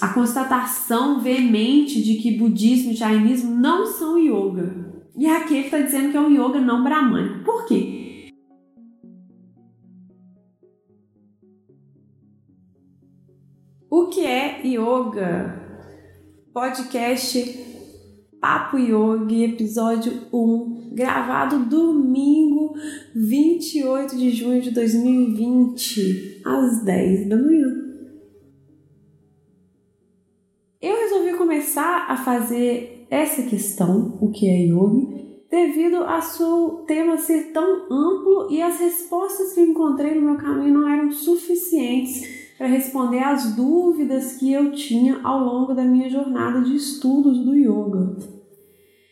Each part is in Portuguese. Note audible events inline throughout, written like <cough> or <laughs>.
a constatação veemente de que budismo e jainismo não são yoga. E aqui ele está dizendo que é um yoga não brahmânico. Por quê? O que é yoga? Podcast Papo Yogi, episódio 1, gravado domingo 28 de junho de 2020, às 10 da manhã. Começar a fazer essa questão, o que é yoga, devido a seu tema ser tão amplo e as respostas que encontrei no meu caminho não eram suficientes para responder às dúvidas que eu tinha ao longo da minha jornada de estudos do yoga.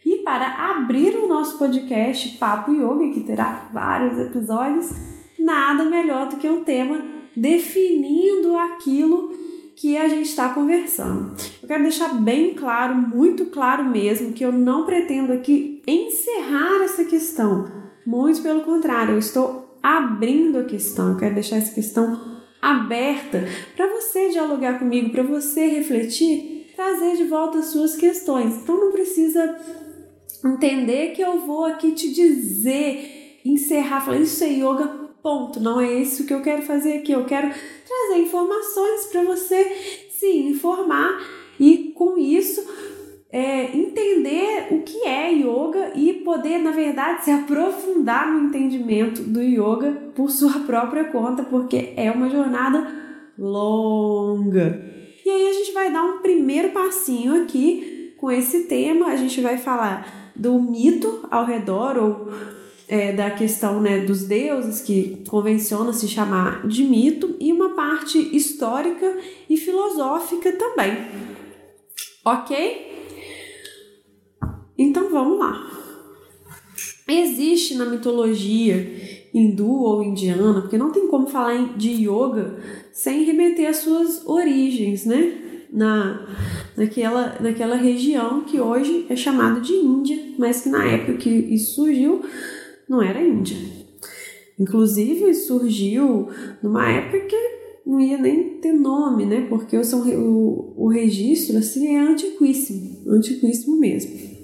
E para abrir o nosso podcast Papo Yoga, que terá vários episódios, nada melhor do que um tema definindo aquilo que a gente está conversando. Eu quero deixar bem claro, muito claro mesmo, que eu não pretendo aqui encerrar essa questão. Muito pelo contrário, eu estou abrindo a questão. Eu quero deixar essa questão aberta para você dialogar comigo, para você refletir, trazer de volta as suas questões. Então não precisa entender que eu vou aqui te dizer, encerrar, falar isso é yoga, ponto. Não é isso que eu quero fazer aqui. Eu quero trazer informações para você se informar e com isso é, entender o que é yoga e poder, na verdade, se aprofundar no entendimento do yoga por sua própria conta, porque é uma jornada longa. E aí a gente vai dar um primeiro passinho aqui com esse tema, a gente vai falar do mito ao redor ou é, da questão né, dos deuses, que convenciona se chamar de mito, e uma parte histórica e filosófica também. Ok? Então vamos lá. Existe na mitologia hindu ou indiana, porque não tem como falar de yoga sem remeter às suas origens, né? Na, naquela, naquela região que hoje é chamada de Índia, mas que na época que isso surgiu não era Índia. Inclusive surgiu numa época que não ia nem ter nome, né? Porque o, o, o registro assim é antiquíssimo, antiquíssimo mesmo.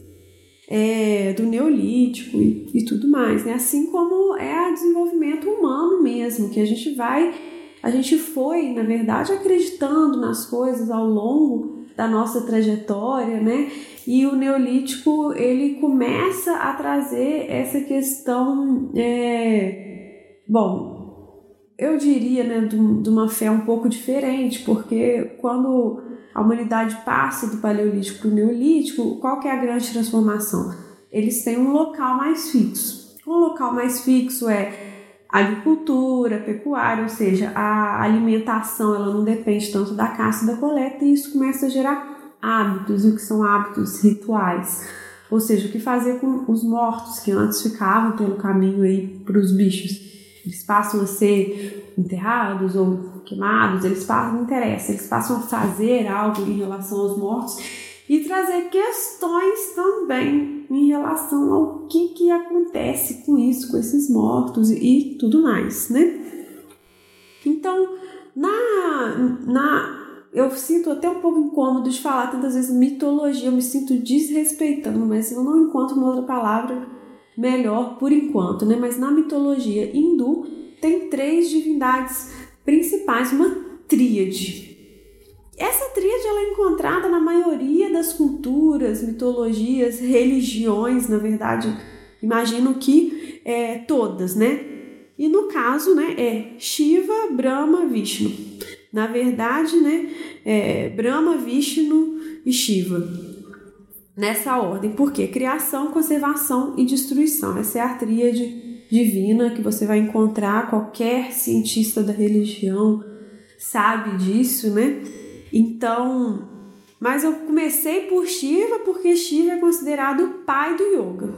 É, do neolítico e, e tudo mais, né? Assim como é o desenvolvimento humano mesmo, que a gente vai, a gente foi, na verdade, acreditando nas coisas ao longo da nossa trajetória, né? E o neolítico ele começa a trazer essa questão, é, bom, eu diria, né, de, uma fé um pouco diferente, porque quando a humanidade passa do paleolítico para o neolítico, qual que é a grande transformação? Eles têm um local mais fixo. Um local mais fixo é agricultura, pecuária, ou seja, a alimentação ela não depende tanto da caça e da coleta, e isso começa a gerar hábitos, e o que são hábitos rituais. Ou seja, o que fazer com os mortos que antes ficavam pelo caminho aí para os bichos. Eles passam a ser enterrados ou queimados, eles passam, não interessa, eles passam a fazer algo em relação aos mortos e trazer questões também em relação ao que, que acontece com isso, com esses mortos e, e tudo mais, né? Então, na, na eu sinto até um pouco incômodo de falar tantas vezes mitologia, eu me sinto desrespeitando, mas eu não encontro uma outra palavra melhor por enquanto, né? Mas na mitologia hindu tem três divindades principais, uma tríade. Essa tríade ela é encontrada na maioria das culturas, mitologias, religiões, na verdade, imagino que é, todas, né? E no caso, né, é Shiva, Brahma, Vishnu. Na verdade, né, é Brahma, Vishnu e Shiva. Nessa ordem, porque criação, conservação e destruição. Essa é a tríade divina que você vai encontrar, qualquer cientista da religião sabe disso, né? Então, mas eu comecei por Shiva porque Shiva é considerado o pai do yoga.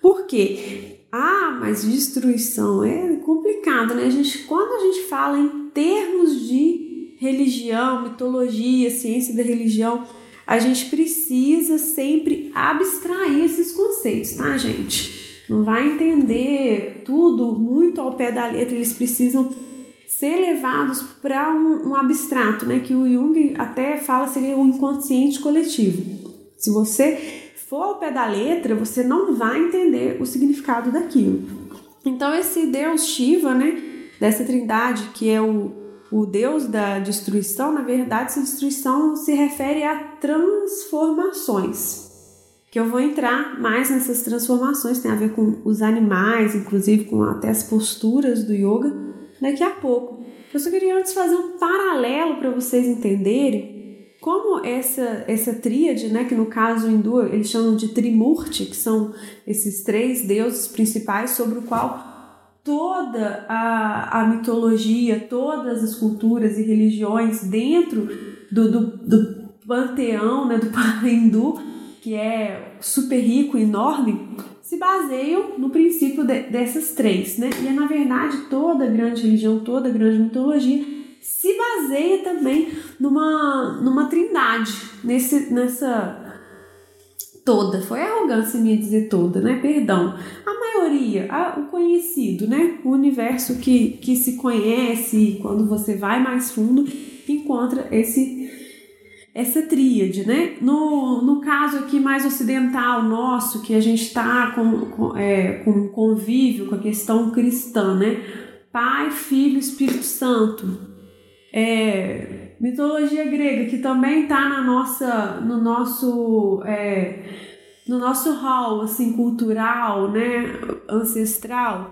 Por quê? Ah, mas destruição é complicado, né? A gente, quando a gente fala em termos de religião, mitologia, ciência da religião, a gente precisa sempre abstrair esses conceitos, tá, gente? Não vai entender tudo muito ao pé da letra, eles precisam ser levados para um, um, abstrato, né? Que o Jung até fala seria o inconsciente coletivo. Se você for ao pé da letra, você não vai entender o significado daquilo. Então esse Deus Shiva, né? Dessa trindade que é o, o Deus da destruição, na verdade, essa destruição se refere a transformações que eu vou entrar mais nessas transformações, tem a ver com os animais, inclusive com até as posturas do yoga, daqui a pouco. Eu só queria antes fazer um paralelo para vocês entenderem como essa, essa tríade, né, que no caso hindu eles chamam de Trimurti, que são esses três deuses principais sobre o qual toda a, a mitologia, todas as culturas e religiões dentro do, do, do panteão né, do <laughs> hindu que é super rico, enorme, se baseiam no princípio de, dessas três, né? E é, na verdade, toda grande religião, toda grande mitologia se baseia também numa, numa trindade, nesse, nessa toda, foi arrogância minha dizer toda, né? Perdão. A maioria, a, o conhecido, né? O universo que, que se conhece, quando você vai mais fundo, encontra esse essa tríade, né? No, no caso aqui mais ocidental nosso, que a gente está com, com, é, com convívio com a questão cristã, né? Pai, Filho, Espírito Santo. É, mitologia grega, que também está na nossa, no nosso é, no nosso hall assim, cultural, né? ancestral.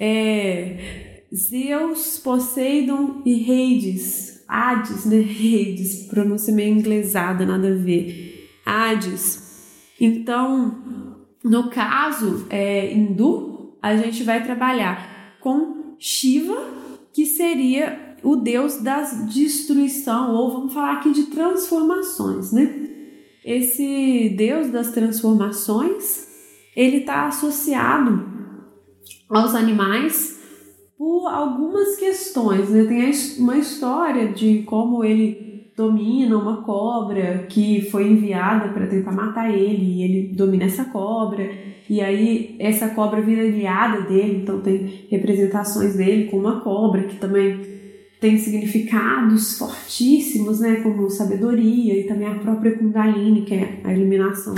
É, Zeus, Poseidon e Hades Hades, né? Hades, pronúncia meio inglesada, nada a ver. Hades. Então, no caso é, hindu, a gente vai trabalhar com Shiva, que seria o deus da destruição, ou vamos falar aqui de transformações, né? Esse deus das transformações, ele está associado aos animais por algumas questões. Né? Tem uma história de como ele domina uma cobra que foi enviada para tentar matar ele, e ele domina essa cobra, e aí essa cobra vira aliada dele, então tem representações dele com uma cobra que também tem significados fortíssimos, né, como sabedoria e também a própria Kundalini, que é a iluminação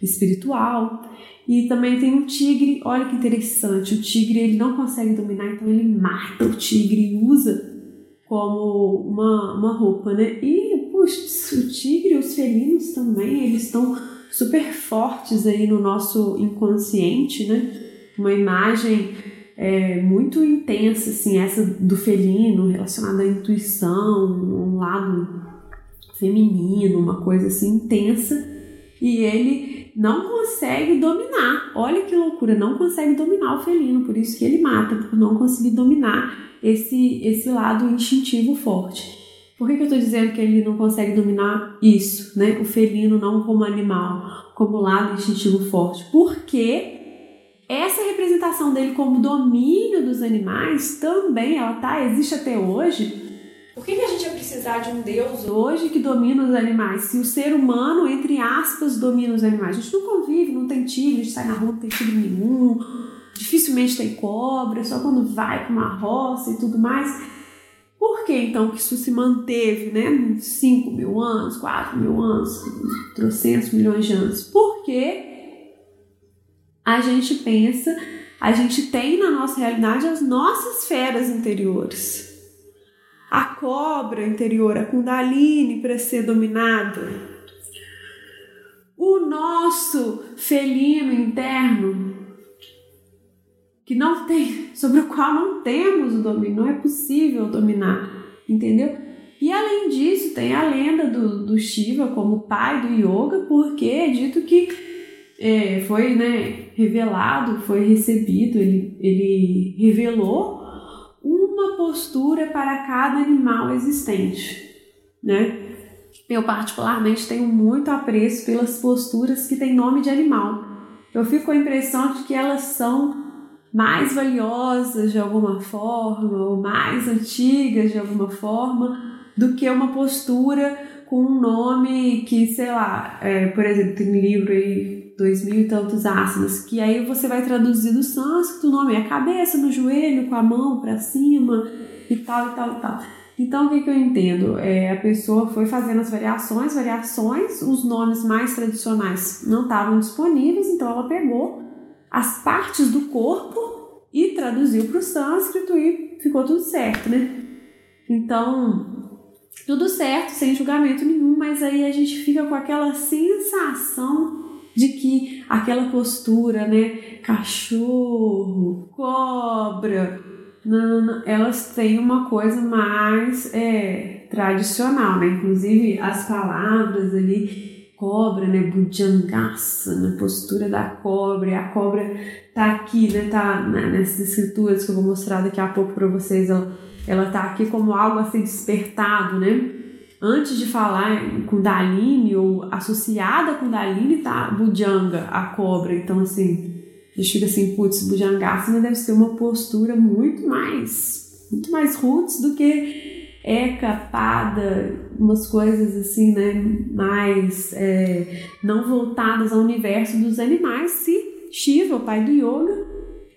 espiritual. E também tem um tigre, olha que interessante, o tigre ele não consegue dominar, então ele mata o tigre e usa como uma, uma roupa, né? E puxa, o tigre os felinos também, eles estão super fortes aí no nosso inconsciente, né? Uma imagem é, muito intensa, assim, essa do felino relacionada à intuição, um lado feminino, uma coisa assim intensa. E ele não consegue dominar. Olha que loucura, não consegue dominar o felino, por isso que ele mata, por não conseguir dominar esse, esse lado instintivo forte. Por que, que eu estou dizendo que ele não consegue dominar isso, né? O felino não como animal, como lado instintivo forte? Porque essa representação dele como domínio dos animais também, ela tá, existe até hoje por que, que a gente ia precisar de um Deus hoje que domina os animais? Se o ser humano, entre aspas, domina os animais. A gente não convive, não tem tigre, a gente sai na rua, não tem tigre nenhum, dificilmente tem cobra, só quando vai para uma roça e tudo mais. Por que então que isso se manteve, né? 5 mil anos, 4 mil anos, trocentos milhões de anos? Porque a gente pensa, a gente tem na nossa realidade as nossas feras interiores a cobra interior, a Kundalini para ser dominada. O nosso felino interno, que não tem, sobre o qual não temos o domínio, não é possível dominar, entendeu? E além disso, tem a lenda do, do Shiva como pai do yoga, porque é dito que é, foi né, revelado, foi recebido, ele, ele revelou uma postura para cada animal existente, né? Eu particularmente tenho muito apreço pelas posturas que têm nome de animal. Eu fico com a impressão de que elas são mais valiosas de alguma forma, ou mais antigas de alguma forma, do que uma postura com um nome que, sei lá, é, por exemplo, tem um livro aí dois mil e tantos asanas, que aí você vai traduzir do sânscrito, o nome é cabeça, no joelho, com a mão para cima e tal e tal e tal. Então o que, que eu entendo? É, a pessoa foi fazendo as variações, variações, os nomes mais tradicionais não estavam disponíveis, então ela pegou as partes do corpo e traduziu para o sânscrito e ficou tudo certo, né? Então, tudo certo, sem julgamento nenhum, mas aí a gente fica com aquela sensação de que aquela postura, né, cachorro, cobra, não, não, elas têm uma coisa mais é, tradicional, né? Inclusive as palavras ali, cobra, né? Bujangaça, na né? postura da cobra, a cobra tá aqui, né? Tá né? nessas escrituras que eu vou mostrar daqui a pouco para vocês, ela, ela tá aqui como algo a ser despertado, né? Antes de falar com Daline ou associada com Daline, tá Bujanga, a cobra. Então, assim, a gente fica assim, putz, Bujangassana deve ser uma postura muito mais, muito mais roots do que Eka, Pada, umas coisas assim, né, mais é, não voltadas ao universo dos animais, se Shiva, o pai do yoga,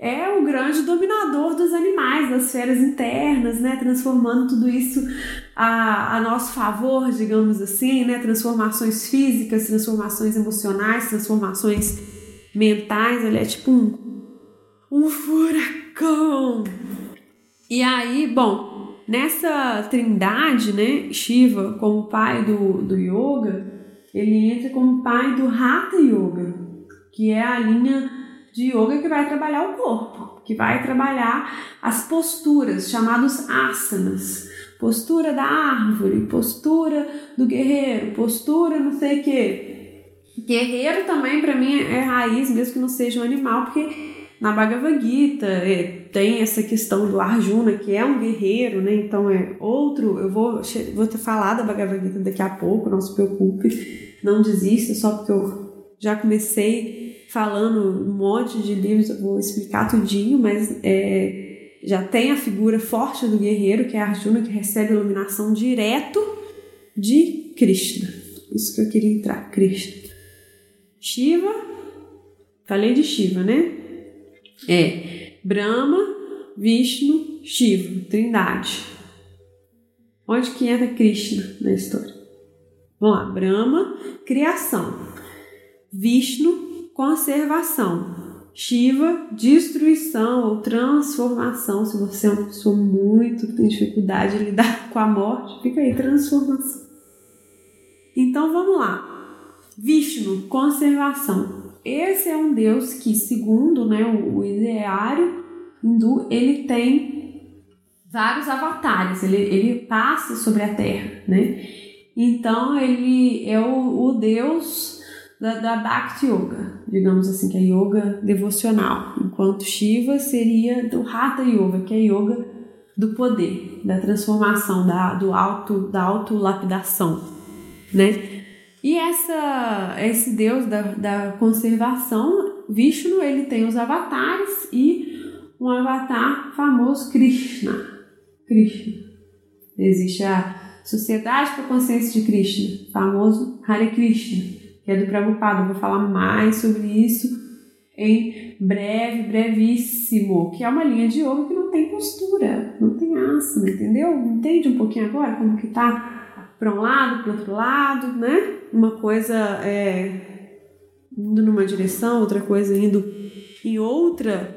é o grande dominador dos animais, das esferas internas, né, transformando tudo isso a, a nosso favor, digamos assim, né, transformações físicas, transformações emocionais, transformações mentais, ele é tipo um, um furacão. E aí, bom, nessa trindade, né, Shiva como pai do, do yoga, ele entra como pai do Hatha Yoga, que é a linha de yoga que vai trabalhar o corpo, que vai trabalhar as posturas, chamados asanas. Postura da árvore, postura do guerreiro, postura não sei o que, Guerreiro também, para mim, é raiz, mesmo que não seja um animal, porque na Bhagavad Gita é, tem essa questão do Arjuna, que é um guerreiro, né? Então é outro. Eu vou, vou te falar da Bhagavad Gita daqui a pouco, não se preocupe, não desista, só porque eu já comecei falando um monte de livros, eu vou explicar tudinho, mas é, já tem a figura forte do guerreiro, que é Arjuna, que recebe iluminação direto de Krishna. Isso que eu queria entrar, Krishna. Shiva, falei de Shiva, né? É Brahma, Vishnu, Shiva, Trindade. Onde que entra Krishna na história? Vamos lá, Brahma, criação. Vishnu, conservação. Shiva, destruição ou transformação. Se você é uma pessoa muito que tem dificuldade de lidar <laughs> com a morte, fica aí, transformação. Então vamos lá. Vishnu, conservação. Esse é um deus que, segundo né, o, ideário hindu, ele tem vários avatares, ele, ele passa sobre a Terra, né? Então ele é o, o deus da, da Bhakti Yoga, digamos assim, que é yoga devocional, enquanto Shiva seria do Hatha Yoga, que é yoga do poder, da transformação, da, do auto, da autolapidação, né? E essa, esse deus da, da conservação, Vishnu, ele tem os avatares e um avatar famoso, Krishna. Krishna. Existe a Sociedade para a Consciência de Krishna, famoso Hare Krishna, que é do Prabhupada. Vou falar mais sobre isso em breve, brevíssimo, que é uma linha de yoga que não tem postura, não tem asana, entendeu? Entende um pouquinho agora como que tá para um lado, para outro lado, né? Uma coisa é, indo numa direção, outra coisa indo em outra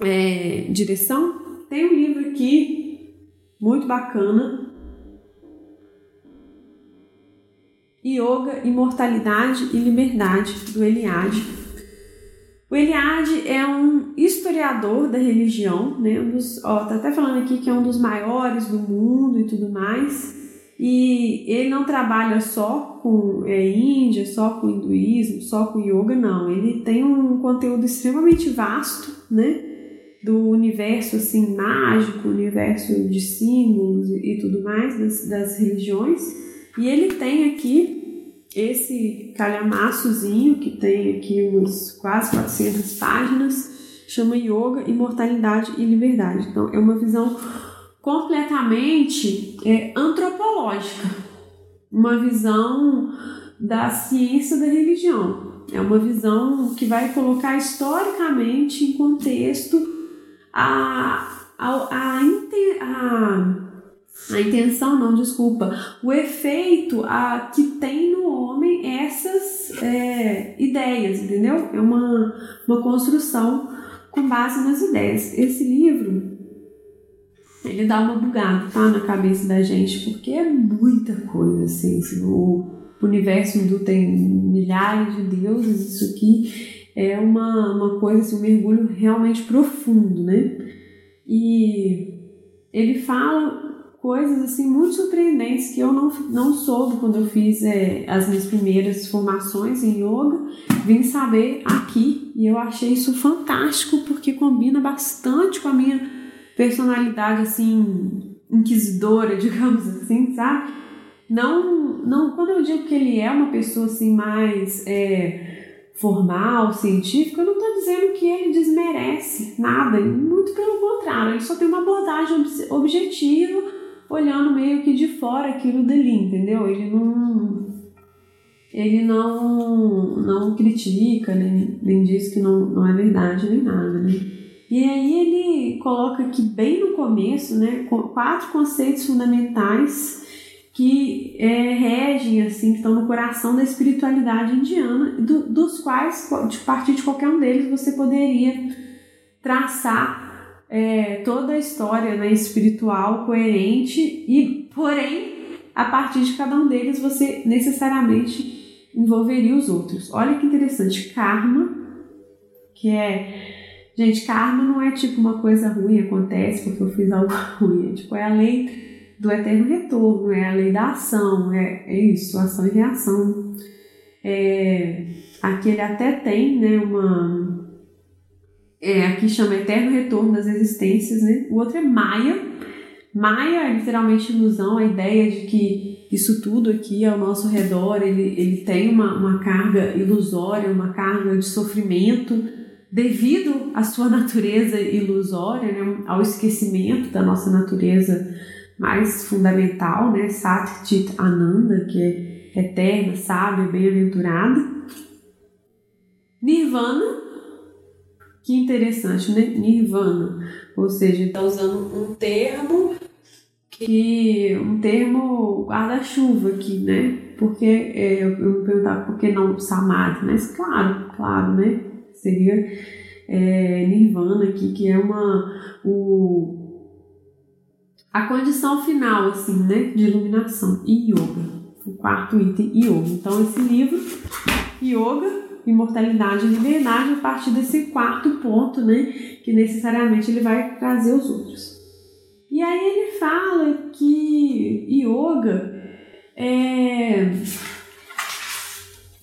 é, direção. Tem um livro aqui muito bacana. Yoga, Imortalidade e Liberdade, do Eliade. O Eliade é um historiador da religião, né? Um dos, ó, tá até falando aqui que é um dos maiores do mundo e tudo mais. E ele não trabalha só com é, Índia, só com hinduísmo, só com yoga, não. Ele tem um conteúdo extremamente vasto, né? Do universo assim mágico, universo de símbolos e tudo mais das, das religiões. E ele tem aqui esse calhamaçozinho que tem aqui umas quase 400 páginas, chama Yoga, Imortalidade e Liberdade. Então é uma visão completamente é, antropológica, uma visão da ciência da religião. É uma visão que vai colocar historicamente em contexto a, a, a, a, a intenção, não, desculpa, o efeito a, que tem no homem essas é, ideias, entendeu? É uma, uma construção com base nas ideias. Esse livro ele dá uma bugada, tá? Na cabeça da gente, porque é muita coisa, assim. assim o universo hindu tem milhares de deuses, isso aqui é uma, uma coisa, assim, um mergulho realmente profundo, né? E ele fala coisas assim muito surpreendentes que eu não, não soube quando eu fiz é, as minhas primeiras formações em yoga. Vim saber aqui e eu achei isso fantástico porque combina bastante com a minha personalidade assim inquisidora, <laughs> digamos assim, sabe? Não, não, quando eu digo que ele é uma pessoa assim mais é, formal, científica, eu não estou dizendo que ele desmerece nada, muito pelo contrário, ele só tem uma abordagem objetiva, olhando meio que de fora aquilo dali, entendeu? Ele não ele não não critica, nem, nem diz que não, não é verdade nem nada, né? E aí ele coloca aqui bem no começo, né, quatro conceitos fundamentais que é, regem, assim, que estão no coração da espiritualidade indiana, do, dos quais, a partir de qualquer um deles, você poderia traçar é, toda a história né, espiritual coerente e, porém, a partir de cada um deles, você necessariamente envolveria os outros. Olha que interessante, karma, que é Gente, karma não é tipo uma coisa ruim acontece porque eu fiz algo <laughs> ruim. É, tipo, é a lei do eterno retorno, é a lei da ação, é, é isso, ação e reação. É, aqui ele até tem, né, uma... É, aqui chama eterno retorno das existências, né? O outro é Maia. Maia é literalmente ilusão, a ideia de que isso tudo aqui ao nosso redor, ele, ele tem uma, uma carga ilusória, uma carga de sofrimento, devido à sua natureza ilusória, né, ao esquecimento da nossa natureza mais fundamental, né, Sat Ananda, que é eterna, sábia, bem-aventurada. Nirvana, que interessante, né? Nirvana, ou seja, está usando um termo que um termo guarda-chuva aqui, né? Porque é, eu, eu me perguntava por que não Samadhi, mas claro, claro, né? seria é, Nirvana aqui, que é uma o, a condição final assim, né, de iluminação e yoga. O quarto item, yoga. Então esse livro, yoga, imortalidade e liberdade, a partir desse quarto ponto, né, que necessariamente ele vai trazer os outros. E aí ele fala que yoga é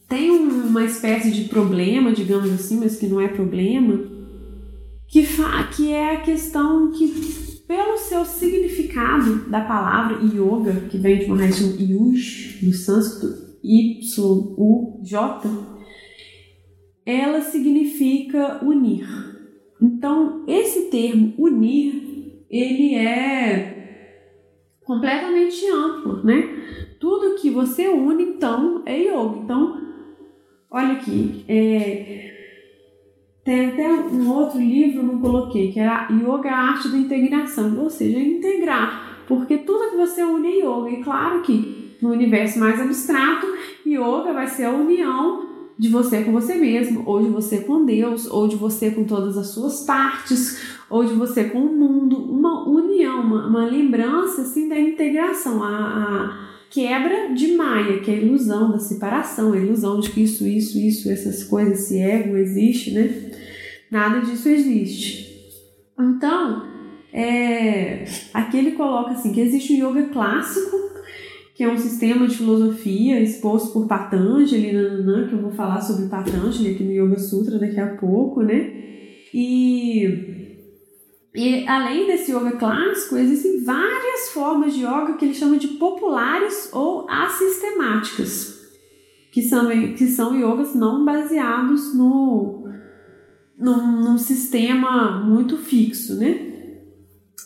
tem uma espécie de problema, digamos assim, mas que não é problema, que, que é a questão que, pelo seu significado da palavra yoga, que vem de uma raiz yuj, do sânscrito, Y-U-J, ela significa unir. Então, esse termo unir, ele é completamente amplo, né? Tudo que você une, então, é yoga. Então, Olha aqui, é, tem até um outro livro, não coloquei, que era Yoga, a Arte da Integração, ou seja, integrar, porque tudo que você une é yoga. E claro que no universo mais abstrato, yoga vai ser a união de você com você mesmo, ou de você com Deus, ou de você com todas as suas partes, ou de você com o mundo, uma união, uma, uma lembrança assim da integração, a, a quebra de Maia, que é a ilusão da separação, a ilusão de que isso, isso, isso, essas coisas, esse ego existe, né? Nada disso existe. Então, é, aqui ele coloca assim que existe o yoga clássico, que é um sistema de filosofia exposto por Patanjali, nananã, que eu vou falar sobre Patanjali aqui no Yoga Sutra daqui a pouco, né? E e além desse yoga clássico, existem várias formas de yoga que ele chama de populares ou assistemáticas, que são, que são yogas não baseados no, num, num sistema muito fixo, né?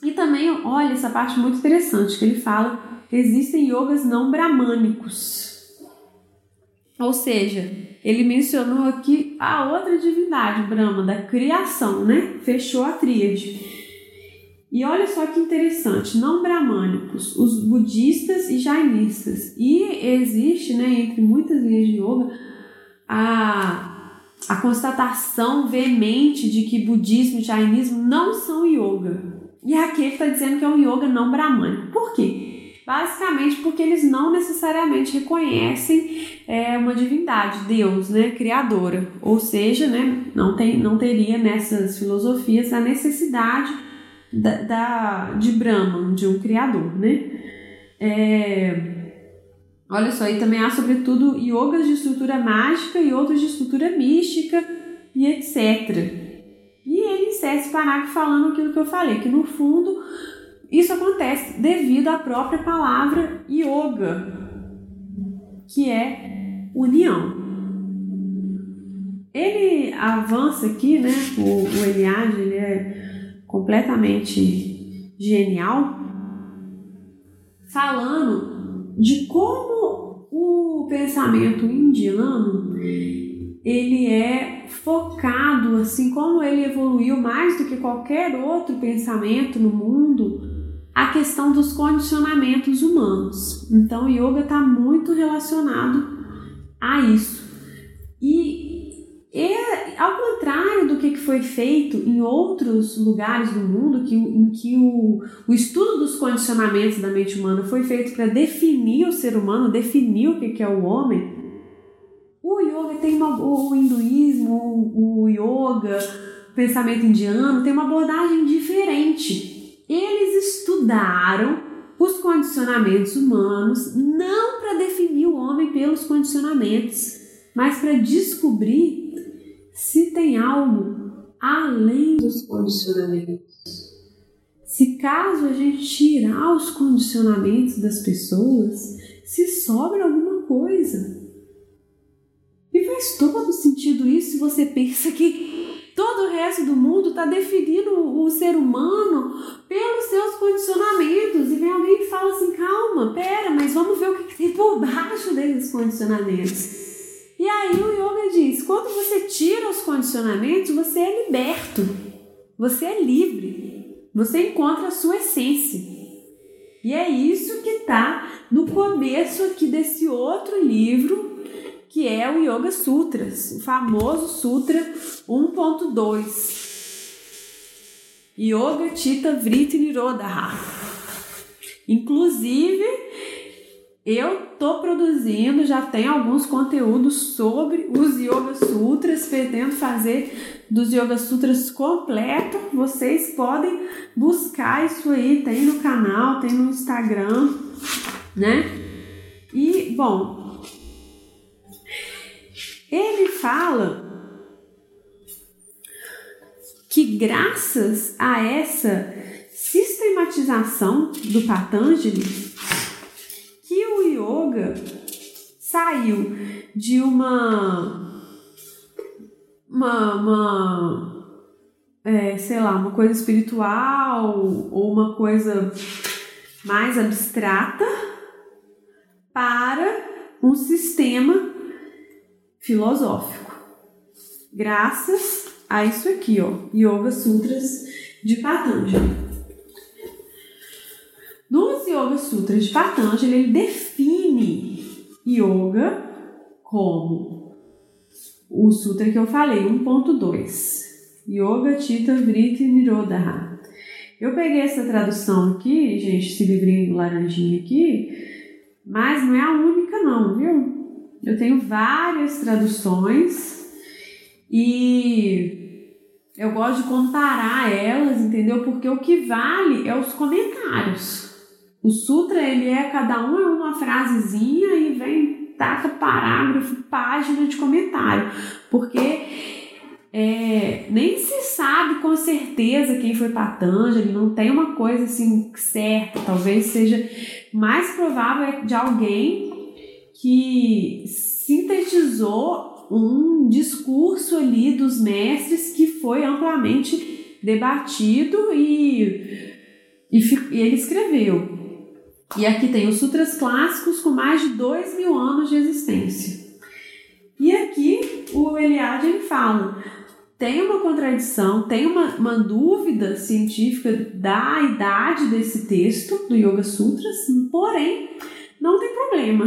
E também, olha essa parte muito interessante, que ele fala existem yogas não bramânicos. Ou seja, ele mencionou aqui a outra divindade, Brahma, da criação, né? Fechou a tríade. E olha só que interessante, não bramânicos, os budistas e jainistas. E existe, né, entre muitas linhas de yoga, a, a constatação veemente de que budismo e jainismo não são yoga. E aqui ele está dizendo que é um yoga não bramânico. Por quê? Basicamente porque eles não necessariamente reconhecem é, uma divindade, Deus, né, criadora. Ou seja, né, não, tem, não teria nessas filosofias a necessidade da, da, de Brahman, de um criador, né? É, olha só, e também há sobretudo yogas de estrutura mágica e outros de estrutura mística e etc. E ele encerra esse parágrafo falando aquilo que eu falei, que no fundo isso acontece devido à própria palavra yoga, que é união. Ele avança aqui, né? O, o Eliade, ele é completamente genial, falando de como o pensamento indiano ele é focado, assim como ele evoluiu mais do que qualquer outro pensamento no mundo, a questão dos condicionamentos humanos. Então, o yoga está muito relacionado a isso. E é ao contrário do que foi feito em outros lugares do mundo, que, em que o, o estudo dos condicionamentos da mente humana foi feito para definir o ser humano, definir o que é o homem, o yoga tem uma, o hinduísmo, o yoga, o pensamento indiano tem uma abordagem diferente. Eles estudaram os condicionamentos humanos não para definir o homem pelos condicionamentos, mas para descobrir se tem algo além dos condicionamentos. Se caso a gente tirar os condicionamentos das pessoas, se sobra alguma coisa. E faz todo sentido isso se você pensa que o resto do mundo está definindo o ser humano pelos seus condicionamentos. E vem alguém e fala assim: calma, pera, mas vamos ver o que tem por baixo desses condicionamentos. E aí o yoga diz: quando você tira os condicionamentos, você é liberto, você é livre, você encontra a sua essência. E é isso que está no começo aqui desse outro livro, que é o Yoga Sutras, o famoso Sutra 1.2. Yoga Chitta Vritti Nirodha. Inclusive, eu tô produzindo, já tem alguns conteúdos sobre os Yoga Sutras, pretendo fazer dos Yoga Sutras completo. Vocês podem buscar isso aí, tem no canal, tem no Instagram, né? E, bom, ele fala que graças a essa sistematização do Patanjali, yoga saiu de uma uma, uma é, sei lá, uma coisa espiritual ou uma coisa mais abstrata para um sistema filosófico. Graças a isso aqui, ó, Yoga Sutras de Patanjali. Nos Yoga Sutras de Patanjali, ele define yoga como o sutra que eu falei, 1.2. Yoga Chitta Vritti Nirodha. Eu peguei essa tradução aqui, gente, esse livrinho laranjinho aqui, mas não é a única não, viu? Eu tenho várias traduções e eu gosto de comparar elas, entendeu? Porque o que vale é os comentários. O sutra, ele é cada um é uma frasezinha e vem, taca parágrafo, página de comentário. Porque é, nem se sabe com certeza quem foi Patanjali, não tem uma coisa assim certa, talvez seja mais provável de alguém que sintetizou um discurso ali dos mestres que foi amplamente debatido e, e, e ele escreveu. E aqui tem os sutras clássicos com mais de dois mil anos de existência. Eliade ele fala tem uma contradição, tem uma, uma dúvida científica da idade desse texto do Yoga Sutras, porém não tem problema,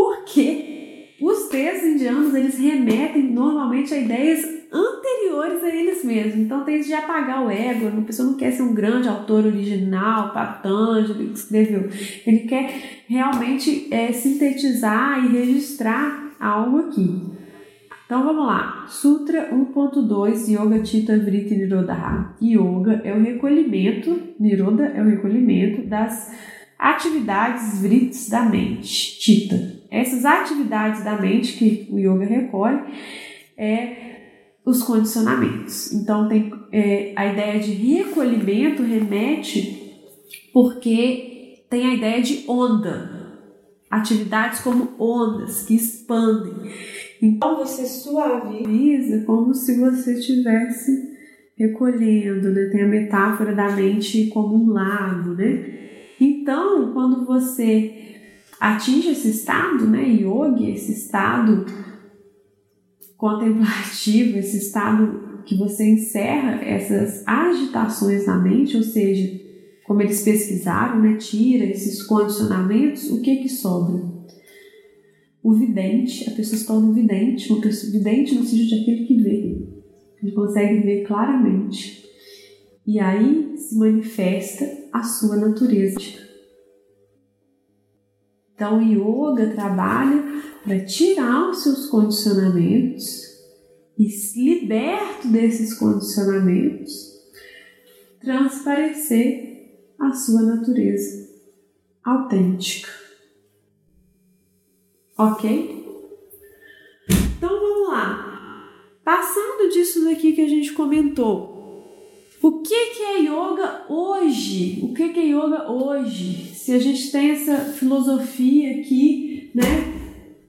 porque os textos indianos eles remetem normalmente a ideias anteriores a eles mesmos. Então tem de apagar o ego, a pessoa não quer ser um grande autor original, Patanjali, que escreveu. Ele quer realmente é, sintetizar e registrar algo aqui. Então vamos lá. Sutra 1.2 Yoga Chitta Vritti Nirodha. Yoga é o recolhimento, Nirodha é o recolhimento das atividades vritis da mente, Chitta. Essas atividades da mente que o yoga recolhe é os condicionamentos. Então tem é, a ideia de recolhimento remete porque tem a ideia de onda, atividades como ondas que expandem. Então você suaviza como se você estivesse recolhendo, né? Tem a metáfora da mente como um lago, né? Então, quando você atinge esse estado, né, yogi, esse estado contemplativo, esse estado que você encerra essas agitações na mente, ou seja, como eles pesquisaram, né, tira esses condicionamentos, o que que sobra? o vidente, a pessoa se torna um vidente, pessoa vidente no sentido de aquele que vê. Ele consegue ver claramente. E aí se manifesta a sua natureza. Então, o yoga trabalha para tirar os seus condicionamentos e, liberto desses condicionamentos, transparecer a sua natureza autêntica. Ok? Então vamos lá. Passando disso daqui que a gente comentou, o que, que é yoga hoje? O que, que é yoga hoje? Se a gente tem essa filosofia aqui, né,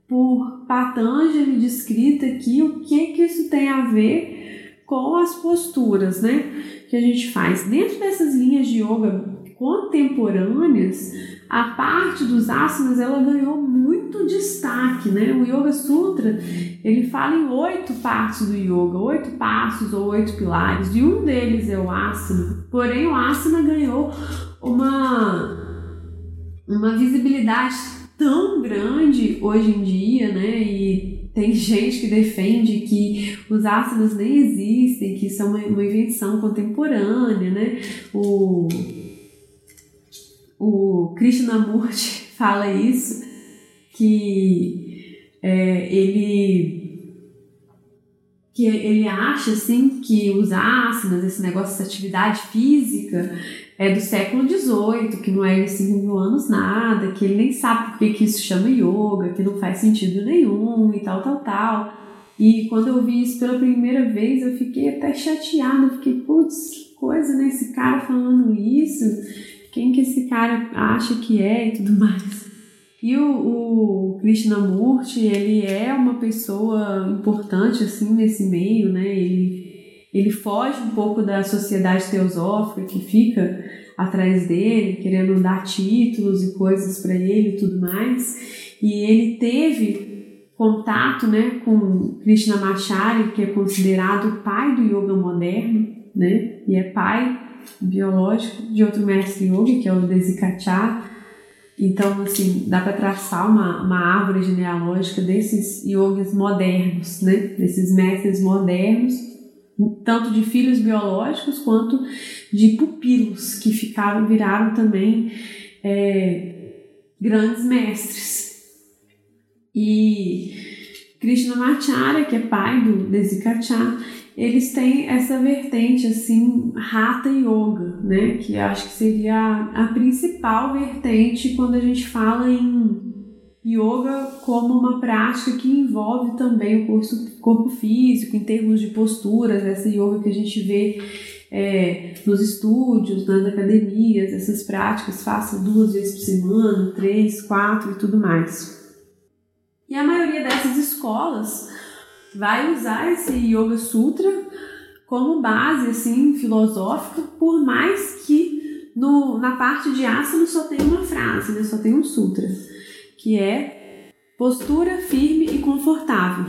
por Patanjali descrita aqui, o que que isso tem a ver com as posturas, né, que a gente faz dentro dessas linhas de yoga contemporâneas? A parte dos asanas ela ganhou muito destaque, né? O Yoga Sutra ele fala em oito partes do yoga, oito passos ou oito pilares, e um deles é o asana. Porém, o asana ganhou uma uma visibilidade tão grande hoje em dia, né? E tem gente que defende que os asanas nem existem, que são uma, uma invenção contemporânea, né? O o Krishnamurti <laughs> fala isso, que é, ele que ele acha assim que os asanas, esse negócio, essa atividade física é do século XVIII, que não é de 5 mil anos nada, que ele nem sabe por que, isso chama yoga, que não faz sentido nenhum e tal, tal, tal. E quando eu vi isso pela primeira vez, eu fiquei até chateada, fiquei, putz, que coisa, né? Esse cara falando isso quem que esse cara acha que é e tudo mais. E o, o Krishnamurti, ele é uma pessoa importante assim nesse meio, né? Ele, ele foge um pouco da sociedade teosófica que fica atrás dele, querendo dar títulos e coisas para ele e tudo mais. E ele teve contato, né, com Krishnamacharya, que é considerado o pai do yoga moderno, né? E é pai biológico de outro mestre yoga, que é o Desikachar. Então, assim, dá para traçar uma, uma árvore genealógica desses yogis modernos, né? Desses mestres modernos, tanto de filhos biológicos quanto de pupilos, que ficaram, viraram também é, grandes mestres. E Krishnamacharya, que é pai do Desikachar, eles têm essa vertente assim, Hatha Yoga, né? Que acho que seria a, a principal vertente quando a gente fala em yoga como uma prática que envolve também o corpo, físico, em termos de posturas, essa yoga que a gente vê é, nos estúdios, nas academias, essas práticas, faça duas vezes por semana, três, quatro e tudo mais. E a maioria dessas escolas vai usar esse Yoga Sutra como base assim filosófica, por mais que no, na parte de asana só tem uma frase, né? só tem um sutra, que é postura firme e confortável.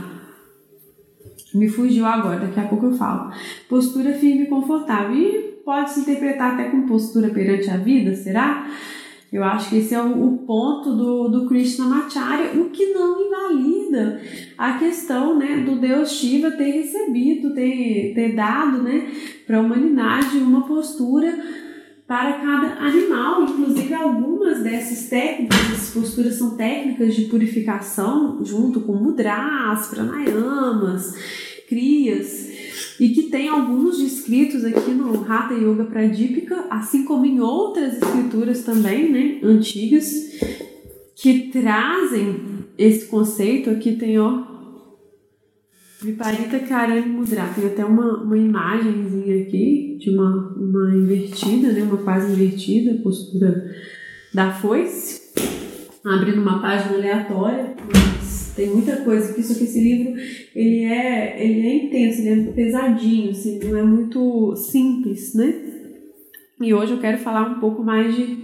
Me fugiu agora, daqui a pouco eu falo. Postura firme e confortável. E pode se interpretar até com postura perante a vida, será? Eu acho que esse é o, ponto do, do Krishnamacharya, o que não invalida a questão né, do Deus Shiva ter recebido, ter, ter dado né, para a humanidade uma postura para cada animal. Inclusive, algumas dessas técnicas, essas posturas são técnicas de purificação, junto com mudras, pranayamas, crias e que tem alguns descritos aqui no Hatha Yoga Pradipika, assim como em outras escrituras também, né, antigas, que trazem esse conceito. Aqui tem, ó, Viparita Karani Mudra, tem até uma, uma imagenzinha aqui de uma, uma invertida, né, uma quase invertida, postura da foice, abrindo uma página aleatória, tem muita coisa aqui, só que esse livro ele é, ele é intenso, ele é pesadinho, assim, não é muito simples, né? E hoje eu quero falar um pouco mais de,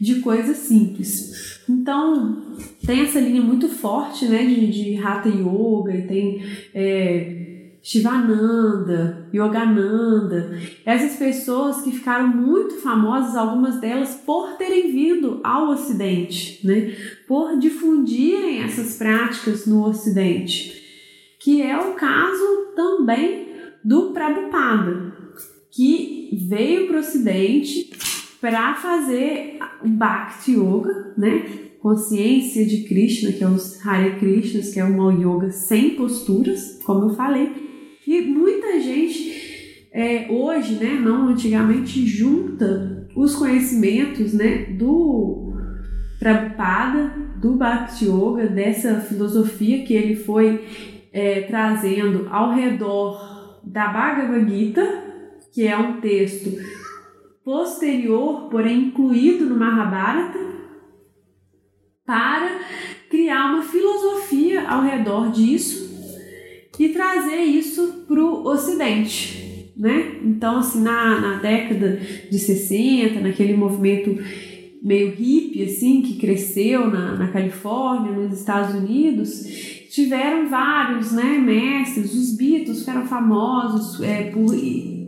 de coisas simples. Então, tem essa linha muito forte, né, de, de Hatha Yoga, e tem é, Shivananda, Yogananda, essas pessoas que ficaram muito famosas, algumas delas por terem vindo ao Ocidente, né? por difundirem essas práticas no Ocidente, que é o caso também do Prabhupada, que veio para o Ocidente para fazer o Bhakti Yoga, né? Consciência de Krishna, que é os Hare Krishnas, que é uma yoga sem posturas, como eu falei, e muita gente é, hoje, né, não antigamente, junta os conhecimentos né, do Prabhupada, do Bhakti Yoga, dessa filosofia que ele foi é, trazendo ao redor da Bhagavad Gita, que é um texto posterior, porém incluído no Mahabharata, para criar uma filosofia ao redor disso e trazer isso para o Ocidente. Né? Então, assim, na, na década de 60, naquele movimento meio hippie, assim, que cresceu na, na Califórnia, nos Estados Unidos, tiveram vários né, mestres, os Beatles ficaram famosos é, por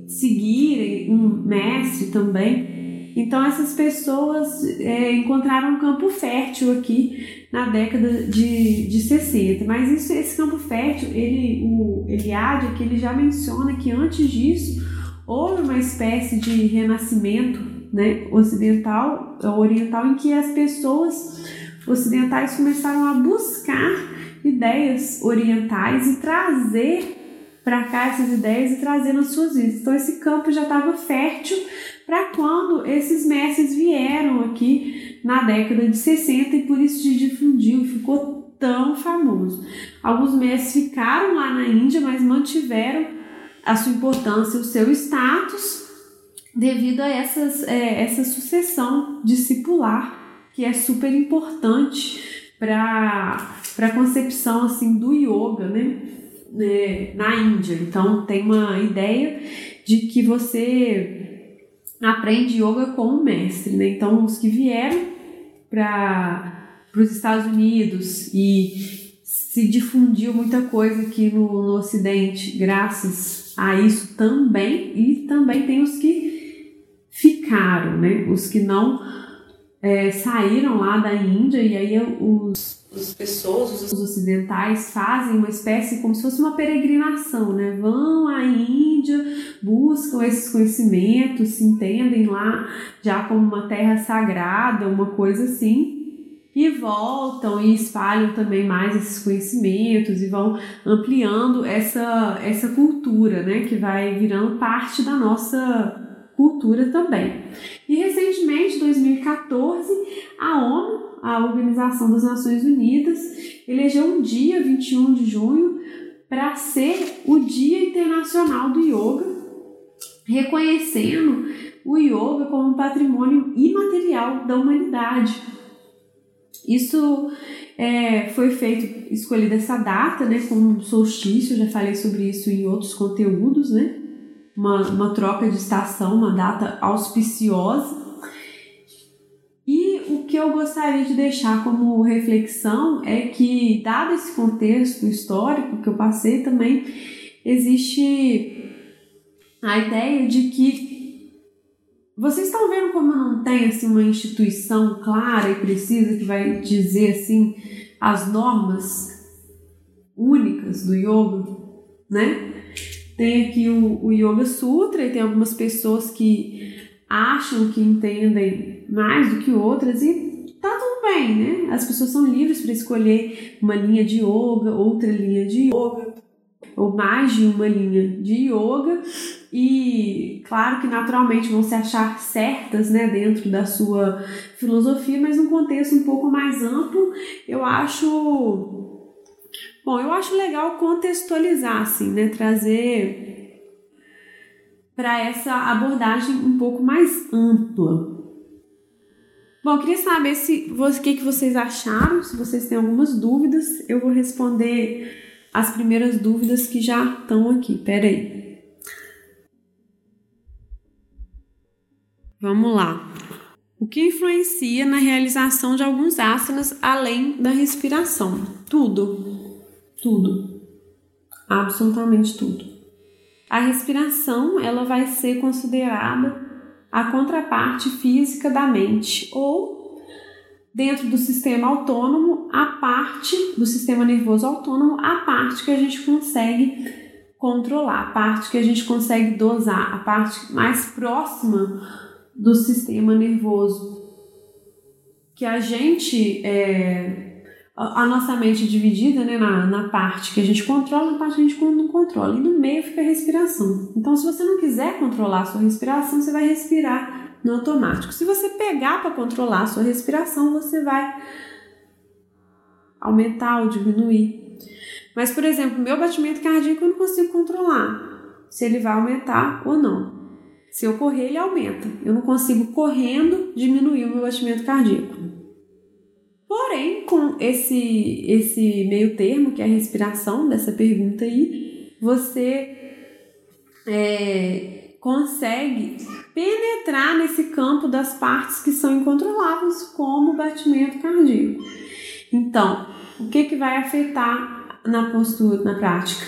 seguirem um mestre também. Então essas pessoas é, encontraram um campo fértil aqui na década de, de 60. Mas isso, esse campo fértil, ele, o Eliade, que ele já menciona que antes disso houve uma espécie de renascimento né, ocidental, oriental, em que as pessoas ocidentais começaram a buscar ideias orientais e trazer para cá essas ideias e trazer nas suas vidas. Então esse campo já estava fértil para quando esses mestres vieram aqui na década de 60 e por isso se difundiu e ficou tão famoso. Alguns mestres ficaram lá na Índia, mas mantiveram a sua importância, o seu status devido a essas, é, essa sucessão discipular que é super importante para a concepção assim do yoga, né? Né? Na Índia. Então tem uma ideia de que você aprende yoga com o mestre, né? Então, os que vieram para os Estados Unidos e se difundiu muita coisa aqui no, no Ocidente, graças a isso também, e também tem os que ficaram, né? Os que não é, saíram lá da Índia e aí os as pessoas, os ocidentais, fazem uma espécie como se fosse uma peregrinação, né? Vão à Índia, buscam esses conhecimentos, se entendem lá já como uma terra sagrada, uma coisa assim, e voltam e espalham também mais esses conhecimentos e vão ampliando essa, essa cultura, né? Que vai virando parte da nossa cultura também. E recentemente, 2014, a ONU a Organização das Nações Unidas elegeu um dia, 21 de junho, para ser o Dia Internacional do Yoga, reconhecendo o yoga como um patrimônio imaterial da humanidade. Isso é, foi feito, escolhida essa data, né, como solstício, já falei sobre isso em outros conteúdos, né, uma, uma troca de estação, uma data auspiciosa que eu gostaria de deixar como reflexão é que, dado esse contexto histórico que eu passei também, existe a ideia de que vocês estão vendo como não tem assim uma instituição clara e precisa que vai dizer assim as normas únicas do yoga, né? Tem aqui o, o Yoga Sutra e tem algumas pessoas que acham que entendem mais do que outras e tá tudo bem, né? As pessoas são livres para escolher uma linha de yoga, outra linha de yoga, ou mais de uma linha de yoga e claro que naturalmente vão se achar certas né, dentro da sua filosofia, mas num contexto um pouco mais amplo, eu acho Bom, eu acho legal contextualizar, assim, né? Trazer para essa abordagem um pouco mais ampla. Bom, eu queria saber se o que, que vocês acharam, se vocês têm algumas dúvidas, eu vou responder as primeiras dúvidas que já estão aqui. Pera aí. Vamos lá. O que influencia na realização de alguns asanas além da respiração? Tudo. Tudo. Absolutamente tudo. A respiração, ela vai ser considerada a contraparte física da mente ou dentro do sistema autônomo, a parte do sistema nervoso autônomo, a parte que a gente consegue controlar, a parte que a gente consegue dosar, a parte mais próxima do sistema nervoso que a gente é, a nossa mente dividida né, na, na parte que a gente controla, na parte que a gente não controla. E no meio fica a respiração. Então, se você não quiser controlar a sua respiração, você vai respirar no automático. Se você pegar para controlar a sua respiração, você vai aumentar ou diminuir. Mas, por exemplo, meu batimento cardíaco eu não consigo controlar se ele vai aumentar ou não. Se eu correr, ele aumenta. Eu não consigo correndo diminuir o meu batimento cardíaco. Porém, com esse, esse meio termo, que é a respiração dessa pergunta aí, você é, consegue penetrar nesse campo das partes que são incontroláveis, como o batimento cardíaco. Então, o que, que vai afetar na postura, na prática?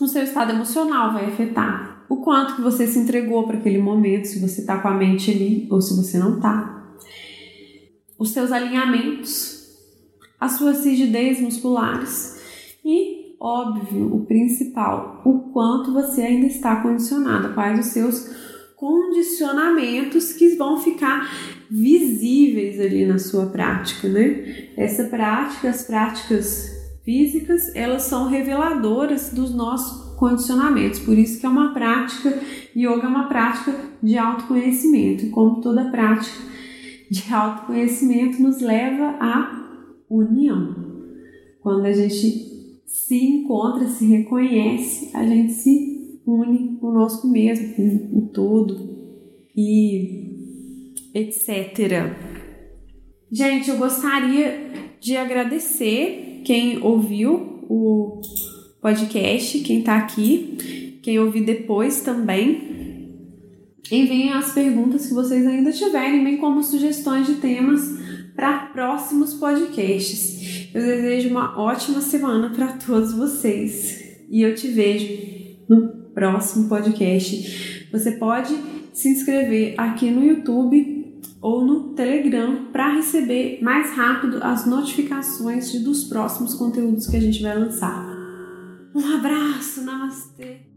O seu estado emocional vai afetar. O quanto que você se entregou para aquele momento, se você está com a mente ali ou se você não está os seus alinhamentos, as suas rigidez musculares e, óbvio, o principal, o quanto você ainda está condicionado, quais os seus condicionamentos que vão ficar visíveis ali na sua prática, né? Essa prática, as práticas físicas, elas são reveladoras dos nossos condicionamentos. Por isso que é uma prática, yoga é uma prática de autoconhecimento, como toda prática de autoconhecimento nos leva à união. Quando a gente se encontra, se reconhece, a gente se une conosco mesmo, com o todo e etc. Gente, eu gostaria de agradecer quem ouviu o podcast, quem está aqui, quem ouvir depois também. Enviem as perguntas que vocês ainda tiverem, bem como sugestões de temas para próximos podcasts. Eu desejo uma ótima semana para todos vocês e eu te vejo no próximo podcast. Você pode se inscrever aqui no YouTube ou no Telegram para receber mais rápido as notificações dos próximos conteúdos que a gente vai lançar. Um abraço, namastê!